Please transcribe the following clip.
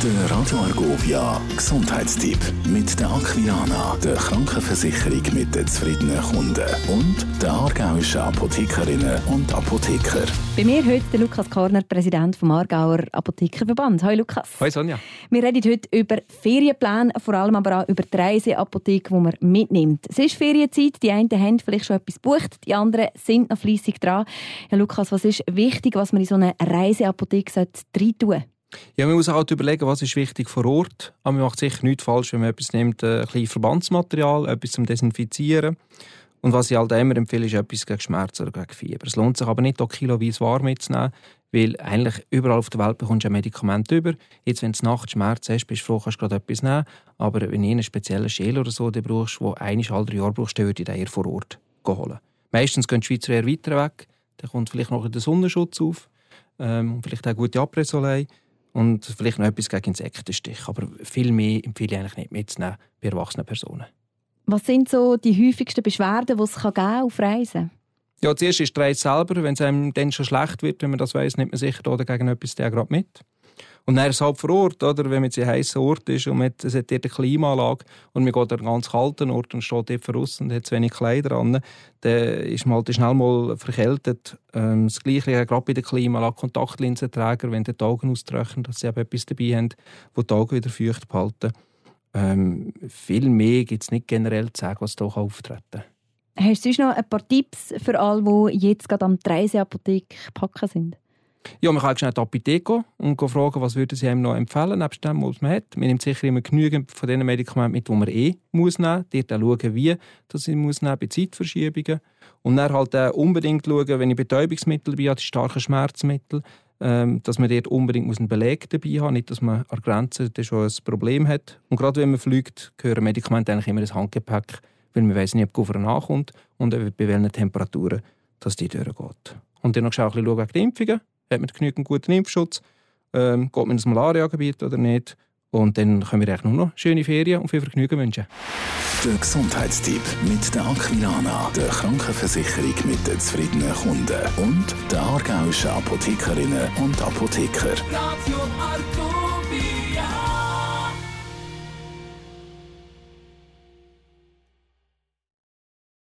Der Radio Argovia Gesundheitstipp mit der Aquilana, der Krankenversicherung mit den zufriedenen Kunden und der aargauischen Apothekerinnen und Apotheker. Bei mir heute der Lukas Korner, Präsident vom Aargauer Apothekerverband. Hallo Lukas. Hallo Sonja. Wir reden heute über Ferienpläne, vor allem aber auch über die Reiseapotheke, die man mitnimmt. Es ist Ferienzeit, die einen haben vielleicht schon etwas gebucht, die anderen sind noch fleissig dran. Ja, Lukas, was ist wichtig, was man in so eine Reiseapotheke rein tun sollte? Ja, man muss halt überlegen, was ist wichtig vor Ort. Aber man macht sicher nichts falsch, wenn man etwas nimmt, äh, ein bisschen Verbandsmaterial, etwas zum Desinfizieren. Und was ich halt immer empfehle, ist etwas gegen Schmerzen oder gegen Fieber. Es lohnt sich aber nicht, auch kiloweise warm mitzunehmen, weil eigentlich überall auf der Welt bekommst du ein Medikament über. Jetzt, wenn du nachts Schmerzen hast, bist du froh, kannst du gerade etwas nehmen. Aber wenn du einen speziellen Schäl oder so brauchst, wo einiges alle drei Jahre brauchst, dann würde ich den eher vor Ort holen. Meistens gehen die Schweizer eher weiter weg. Dann kommt vielleicht noch der Sonnenschutz auf. Ähm, vielleicht auch gute Après-Soleil und vielleicht noch etwas gegen Insektenstich. Aber viel mehr empfehle ich eigentlich nicht mitzunehmen bei erwachsenen Personen. Was sind so die häufigsten Beschwerden, die es kann auf Reisen Ja, zuerst ist die Reise selber. Wenn es einem dann schon schlecht wird, wenn man das weiß, nimmt man sicher oder gegen etwas gerade mit. Und dann ist es halt vor Ort, oder? wenn man jetzt in einem heißen Ort ist und man hat, dort eine Klimaanlage und man geht an einen ganz kalten Ort und steht dort draussen und hat zu wenig Kleider an, dann ist man halt schnell mal verkältet. Ähm, das Gleiche gerade bei der Klimaanlage, Kontaktlinsenträger, wenn die Augen austrocknen, dass sie eben etwas dabei haben, wo die Augen wieder feucht behalten. Ähm, viel mehr gibt es nicht generell zu sagen, was hier auftreten kann. Hast du sonst noch ein paar Tipps für alle, die jetzt gerade am Reiseapotheke packen sind? Ja, man kann schnell die Apotheke und fragen, was würden sie einem noch empfehlen, nebst dem, was man hat. Man nimmt sicher immer genügend von den Medikamenten mit, die man eh muss nehmen muss. Dort schauen, wie das ich muss nehmen bei Zeitverschiebungen. Und dann halt auch unbedingt schauen, wenn ich Betäubungsmittel dabei habe, die starken Schmerzmittel, ähm, dass man dort unbedingt einen Beleg dabei haben. Nicht, dass man an der Grenze schon ein Problem hat. Und gerade wenn man fliegt, gehören Medikamente eigentlich immer ins Handgepäck, weil man weiß nicht, ob Koffer nachkommt und bei welchen Temperaturen dass die durchgeht. Und dann noch schauen wegen den Impfungen hat man genügend guten Impfschutz, ähm, geht man ins Malariagebiet oder nicht. Und dann können wir nur noch schöne Ferien und viel Vergnügen wünschen. Der Gesundheitstipp mit der Aquilana, der Krankenversicherung mit den zufriedenen Kunden und der aargauischen Apothekerinnen und Apotheker. Radio Argovia.